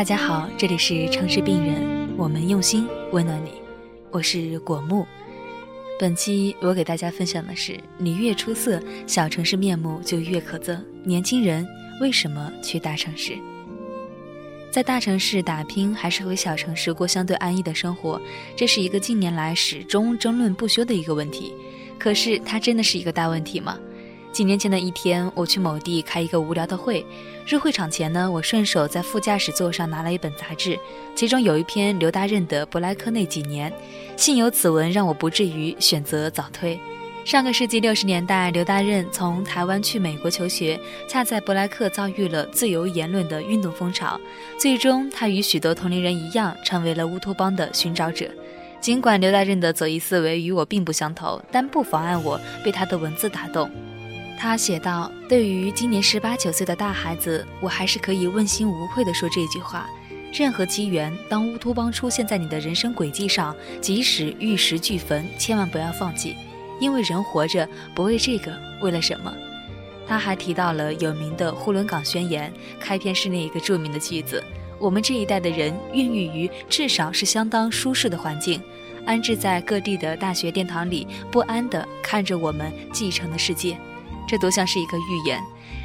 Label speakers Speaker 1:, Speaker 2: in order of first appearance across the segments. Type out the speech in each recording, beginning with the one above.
Speaker 1: 大家好，这里是城市病人，我们用心温暖你，我是果木。本期我给大家分享的是：你越出色，小城市面目就越可憎。年轻人为什么去大城市？在大城市打拼，还是回小城市过相对安逸的生活？这是一个近年来始终争论不休的一个问题。可是，它真的是一个大问题吗？几年前的一天，我去某地开一个无聊的会。入会场前呢，我顺手在副驾驶座上拿了一本杂志，其中有一篇刘大任的《布莱克那几年》。幸有此文，让我不至于选择早退。上个世纪六十年代，刘大任从台湾去美国求学，恰在布莱克遭遇了自由言论的运动风潮，最终他与许多同龄人一样，成为了乌托邦的寻找者。尽管刘大任的左翼思维与我并不相投，但不妨碍我被他的文字打动。他写道：“对于今年十八九岁的大孩子，我还是可以问心无愧地说这句话：任何机缘，当乌托邦出现在你的人生轨迹上，即使玉石俱焚，千万不要放弃，因为人活着不为这个，为了什么？”他还提到了有名的呼伦港宣言，开篇是那一个著名的句子：“我们这一代的人孕育于至少是相当舒适的环境，安置在各地的大学殿堂里，不安地看着我们继承的世界。”这多像是一个预言。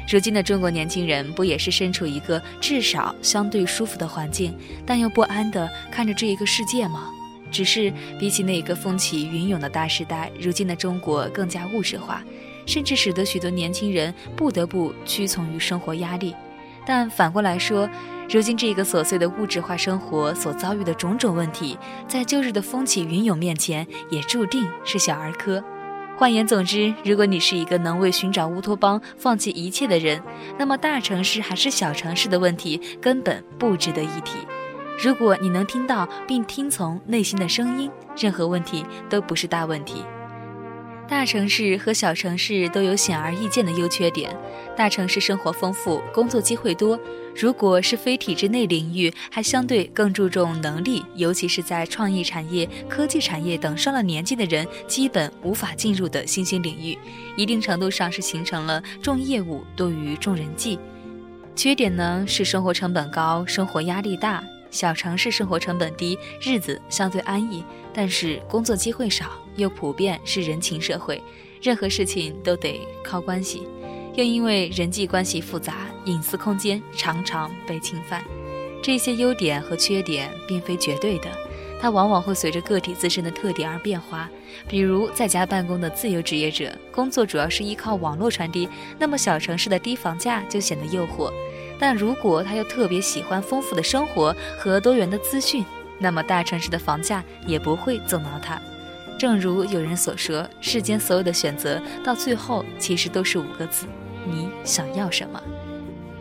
Speaker 1: 如今的中国年轻人不也是身处一个至少相对舒服的环境，但又不安地看着这一个世界吗？只是比起那个风起云涌的大时代，如今的中国更加物质化，甚至使得许多年轻人不得不屈从于生活压力。但反过来说，如今这个琐碎的物质化生活所遭遇的种种问题，在旧日的风起云涌面前，也注定是小儿科。换言总之，如果你是一个能为寻找乌托邦放弃一切的人，那么大城市还是小城市的问题根本不值得一提。如果你能听到并听从内心的声音，任何问题都不是大问题。大城市和小城市都有显而易见的优缺点。大城市生活丰富，工作机会多。如果是非体制内领域，还相对更注重能力，尤其是在创意产业、科技产业等上了年纪的人基本无法进入的新兴领域，一定程度上是形成了重业务多于重人际。缺点呢是生活成本高，生活压力大。小城市生活成本低，日子相对安逸，但是工作机会少，又普遍是人情社会，任何事情都得靠关系，又因为人际关系复杂，隐私空间常常被侵犯。这些优点和缺点并非绝对的，它往往会随着个体自身的特点而变化。比如在家办公的自由职业者，工作主要是依靠网络传递，那么小城市的低房价就显得诱惑。但如果他又特别喜欢丰富的生活和多元的资讯，那么大城市的房价也不会阻挠他。正如有人所说，世间所有的选择到最后其实都是五个字：你想要什么。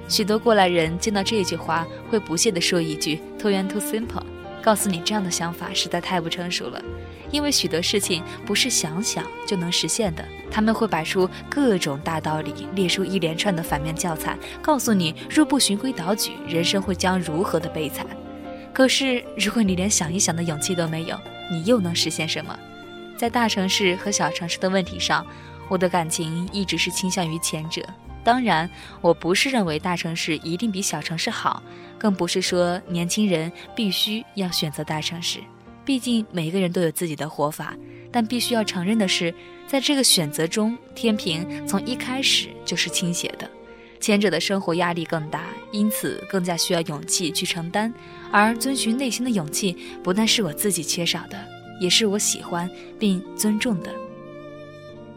Speaker 1: 许多过来人见到这句话，会不屑地说一句：“Too young, too simple。”告诉你这样的想法实在太不成熟了，因为许多事情不是想想就能实现的。他们会摆出各种大道理，列出一连串的反面教材，告诉你若不循规蹈矩，人生会将如何的悲惨。可是，如果你连想一想的勇气都没有，你又能实现什么？在大城市和小城市的问题上，我的感情一直是倾向于前者。当然，我不是认为大城市一定比小城市好，更不是说年轻人必须要选择大城市。毕竟每个人都有自己的活法。但必须要承认的是，在这个选择中，天平从一开始就是倾斜的。前者的生活压力更大，因此更加需要勇气去承担。而遵循内心的勇气，不但是我自己缺少的，也是我喜欢并尊重的。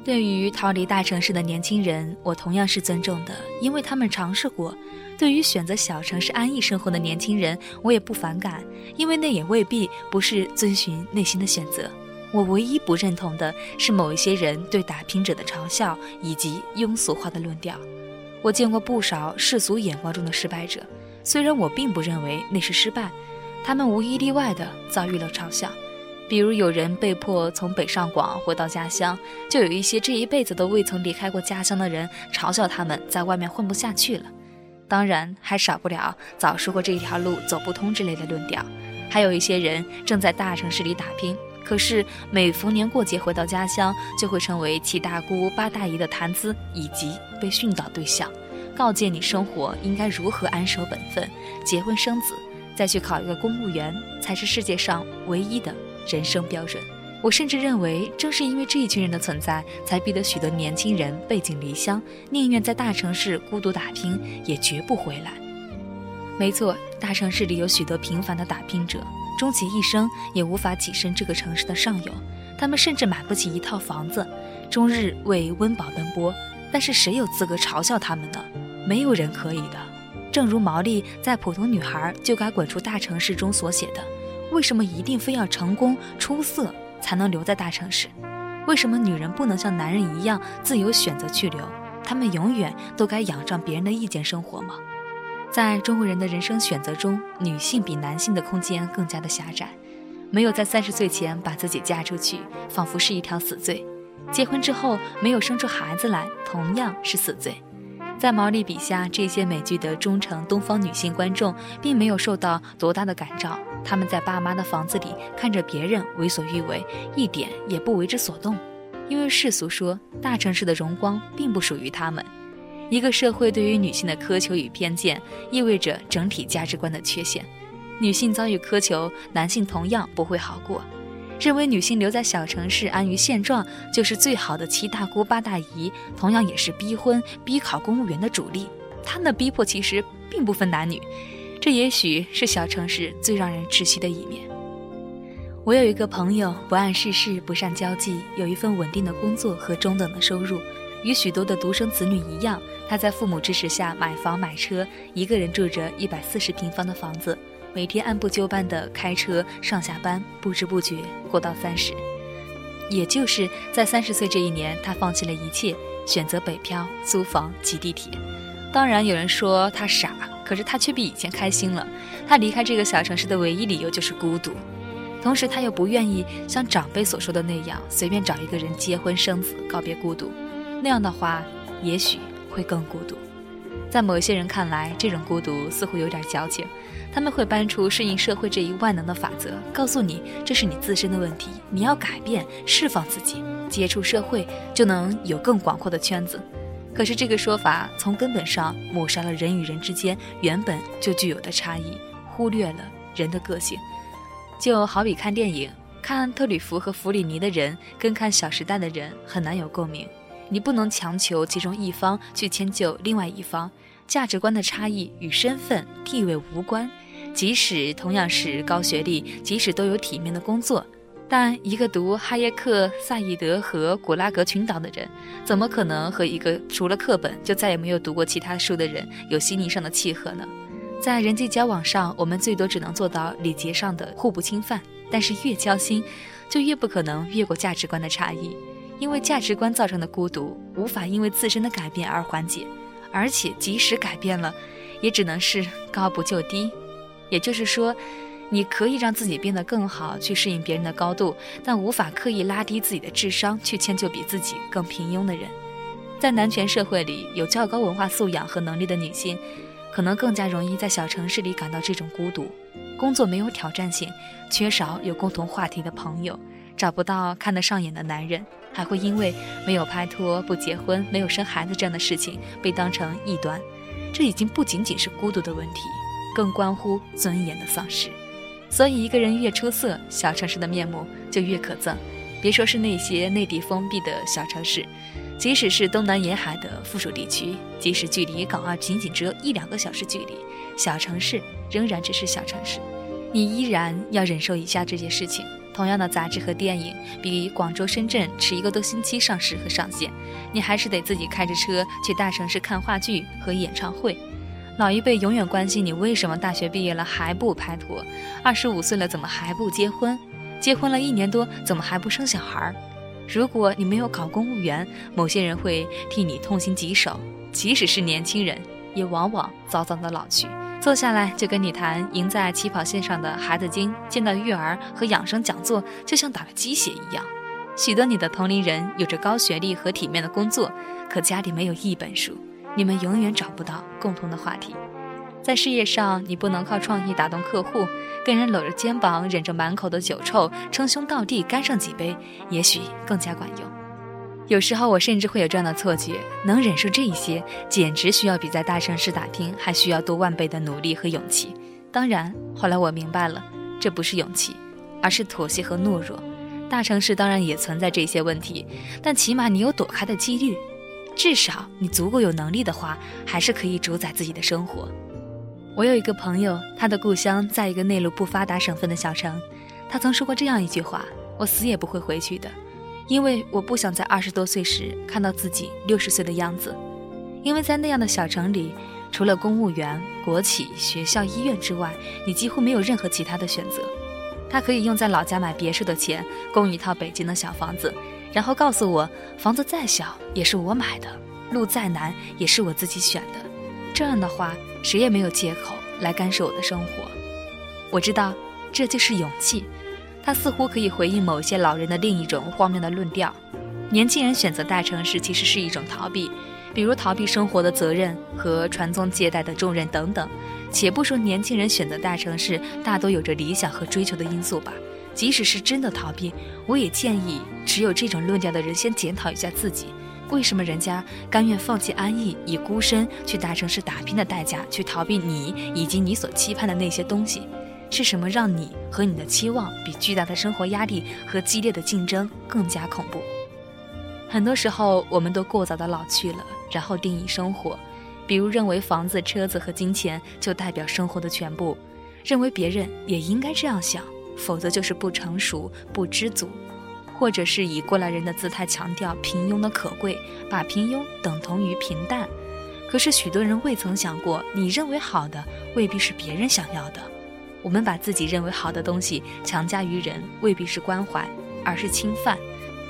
Speaker 1: 对于逃离大城市的年轻人，我同样是尊重的，因为他们尝试过；对于选择小城市安逸生活的年轻人，我也不反感，因为那也未必不是遵循内心的选择。我唯一不认同的是某一些人对打拼者的嘲笑以及庸俗化的论调。我见过不少世俗眼光中的失败者，虽然我并不认为那是失败，他们无一例外地遭遇了嘲笑。比如有人被迫从北上广回到家乡，就有一些这一辈子都未曾离开过家乡的人嘲笑他们在外面混不下去了。当然还少不了早说过这一条路走不通之类的论调。还有一些人正在大城市里打拼，可是每逢年过节回到家乡，就会成为七大姑八大姨的谈资以及被训导对象，告诫你生活应该如何安守本分、结婚生子。再去考一个公务员，才是世界上唯一的人生标准。我甚至认为，正是因为这一群人的存在，才逼得许多年轻人背井离乡，宁愿在大城市孤独打拼，也绝不回来。没错，大城市里有许多平凡的打拼者，终其一生也无法跻身这个城市的上游。他们甚至买不起一套房子，终日为温饱奔波。但是谁有资格嘲笑他们呢？没有人可以的。正如毛利在《普通女孩就该滚出大城市》中所写的：“为什么一定非要成功出色才能留在大城市？为什么女人不能像男人一样自由选择去留？她们永远都该仰仗别人的意见生活吗？”在中国人的人生选择中，女性比男性的空间更加的狭窄。没有在三十岁前把自己嫁出去，仿佛是一条死罪；结婚之后没有生出孩子来，同样是死罪。在毛利笔下，这些美剧的忠诚东方女性观众并没有受到多大的感召。他们在爸妈的房子里看着别人为所欲为，一点也不为之所动，因为世俗说大城市的荣光并不属于他们。一个社会对于女性的苛求与偏见，意味着整体价值观的缺陷。女性遭遇苛求，男性同样不会好过。认为女性留在小城市安于现状就是最好的七大姑八大姨，同样也是逼婚、逼考公务员的主力。他们的逼迫其实并不分男女，这也许是小城市最让人窒息的一面。我有一个朋友，不谙世事，不善交际，有一份稳定的工作和中等的收入。与许多的独生子女一样，他在父母支持下买房买车，一个人住着一百四十平方的房子，每天按部就班地开车上下班，不知不觉过到三十。也就是在三十岁这一年，他放弃了一切，选择北漂、租房、挤地铁。当然，有人说他傻，可是他却比以前开心了。他离开这个小城市的唯一理由就是孤独，同时他又不愿意像长辈所说的那样，随便找一个人结婚生子，告别孤独。那样的话，也许会更孤独。在某些人看来，这种孤独似乎有点矫情。他们会搬出适应社会这一万能的法则，告诉你这是你自身的问题，你要改变、释放自己，接触社会就能有更广阔的圈子。可是这个说法从根本上抹杀了人与人之间原本就具有的差异，忽略了人的个性。就好比看电影，看特吕弗和弗里尼的人，跟看《小时代》的人很难有共鸣。你不能强求其中一方去迁就另外一方，价值观的差异与身份地位无关。即使同样是高学历，即使都有体面的工作，但一个读哈耶克、萨义德和古拉格群岛的人，怎么可能和一个除了课本就再也没有读过其他书的人有心灵上的契合呢？在人际交往上，我们最多只能做到礼节上的互不侵犯，但是越交心，就越不可能越过价值观的差异。因为价值观造成的孤独，无法因为自身的改变而缓解，而且即使改变了，也只能是高不就低。也就是说，你可以让自己变得更好，去适应别人的高度，但无法刻意拉低自己的智商去迁就比自己更平庸的人。在男权社会里，有较高文化素养和能力的女性，可能更加容易在小城市里感到这种孤独。工作没有挑战性，缺少有共同话题的朋友，找不到看得上眼的男人。还会因为没有拍拖、不结婚、没有生孩子这样的事情被当成异端，这已经不仅仅是孤独的问题，更关乎尊严的丧失。所以，一个人越出色，小城市的面目就越可憎。别说是那些内地封闭的小城市，即使是东南沿海的附属地区，即使距离港澳仅仅只有一两个小时距离，小城市仍然只是小城市，你依然要忍受以下这些事情。同样的杂志和电影，比广州、深圳迟一个多星期上市和上线，你还是得自己开着车去大城市看话剧和演唱会。老一辈永远关心你为什么大学毕业了还不拍拖，二十五岁了怎么还不结婚，结婚了一年多怎么还不生小孩？如果你没有考公务员，某些人会替你痛心疾首，即使是年轻人，也往往早早的老去。坐下来就跟你谈赢在起跑线上的孩子精，见到育儿和养生讲座就像打了鸡血一样。许多你的同龄人有着高学历和体面的工作，可家里没有一本书，你们永远找不到共同的话题。在事业上，你不能靠创意打动客户，跟人搂着肩膀，忍着满口的酒臭，称兄道弟干上几杯，也许更加管用。有时候我甚至会有这样的错觉：能忍受这一些，简直需要比在大城市打拼还需要多万倍的努力和勇气。当然，后来我明白了，这不是勇气，而是妥协和懦弱。大城市当然也存在这些问题，但起码你有躲开的几率，至少你足够有能力的话，还是可以主宰自己的生活。我有一个朋友，他的故乡在一个内陆不发达省份的小城，他曾说过这样一句话：“我死也不会回去的，因为我不想在二十多岁时看到自己六十岁的样子，因为在那样的小城里。”除了公务员、国企、学校、医院之外，你几乎没有任何其他的选择。他可以用在老家买别墅的钱供一套北京的小房子，然后告诉我，房子再小也是我买的，路再难也是我自己选的。这样的话，谁也没有借口来干涉我的生活。我知道，这就是勇气。它似乎可以回应某些老人的另一种荒谬的论调：年轻人选择大城市，其实是一种逃避。比如逃避生活的责任和传宗接代的重任等等，且不说年轻人选择大城市大多有着理想和追求的因素吧，即使是真的逃避，我也建议持有这种论调的人先检讨一下自己，为什么人家甘愿放弃安逸，以孤身去大城市打拼的代价去逃避你以及你所期盼的那些东西？是什么让你和你的期望比巨大的生活压力和激烈的竞争更加恐怖？很多时候，我们都过早的老去了。然后定义生活，比如认为房子、车子和金钱就代表生活的全部，认为别人也应该这样想，否则就是不成熟、不知足，或者是以过来人的姿态强调平庸的可贵，把平庸等同于平淡。可是许多人未曾想过，你认为好的未必是别人想要的。我们把自己认为好的东西强加于人，未必是关怀，而是侵犯。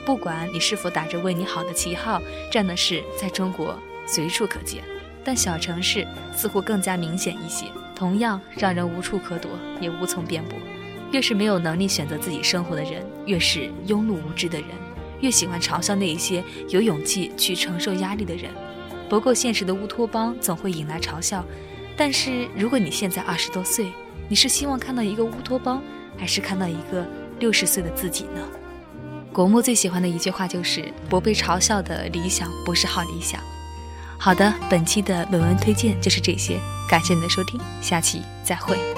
Speaker 1: 不管你是否打着为你好的旗号，这样的事在中国随处可见，但小城市似乎更加明显一些，同样让人无处可躲，也无从辩驳。越是没有能力选择自己生活的人，越是庸碌无知的人，越喜欢嘲笑那一些有勇气去承受压力的人。不够现实的乌托邦总会引来嘲笑，但是如果你现在二十多岁，你是希望看到一个乌托邦，还是看到一个六十岁的自己呢？国木最喜欢的一句话就是“不被嘲笑的理想不是好理想”。好的，本期的本文推荐就是这些，感谢你的收听，下期再会。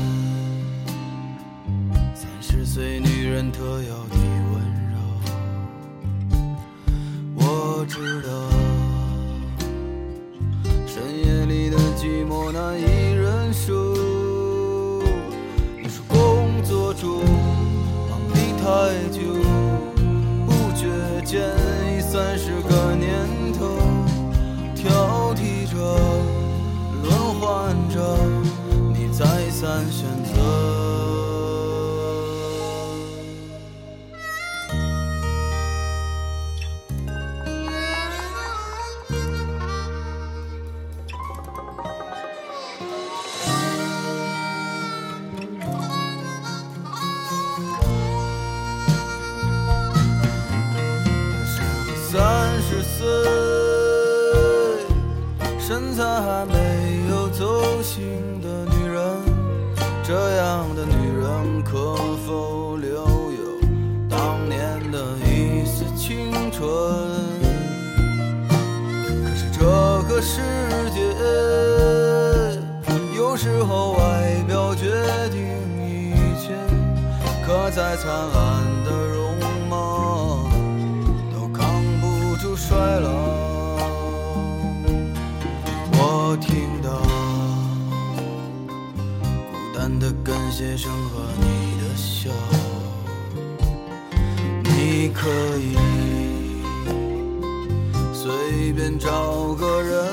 Speaker 2: 最女人特有的温柔。我知道，外表决定。一切可再灿烂的容貌都扛不住衰老。我听到孤单的感谢生和你的笑。你可以随便找个人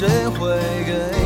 Speaker 2: 谁会给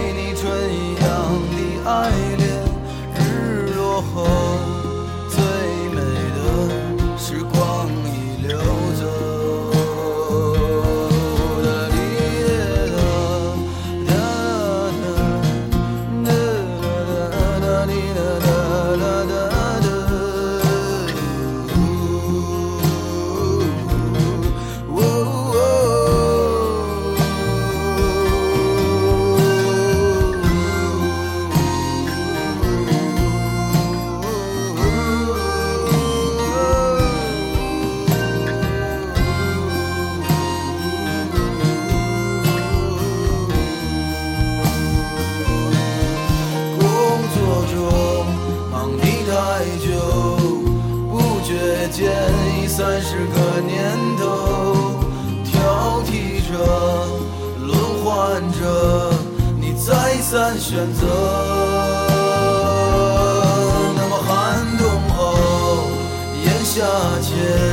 Speaker 2: 夏天，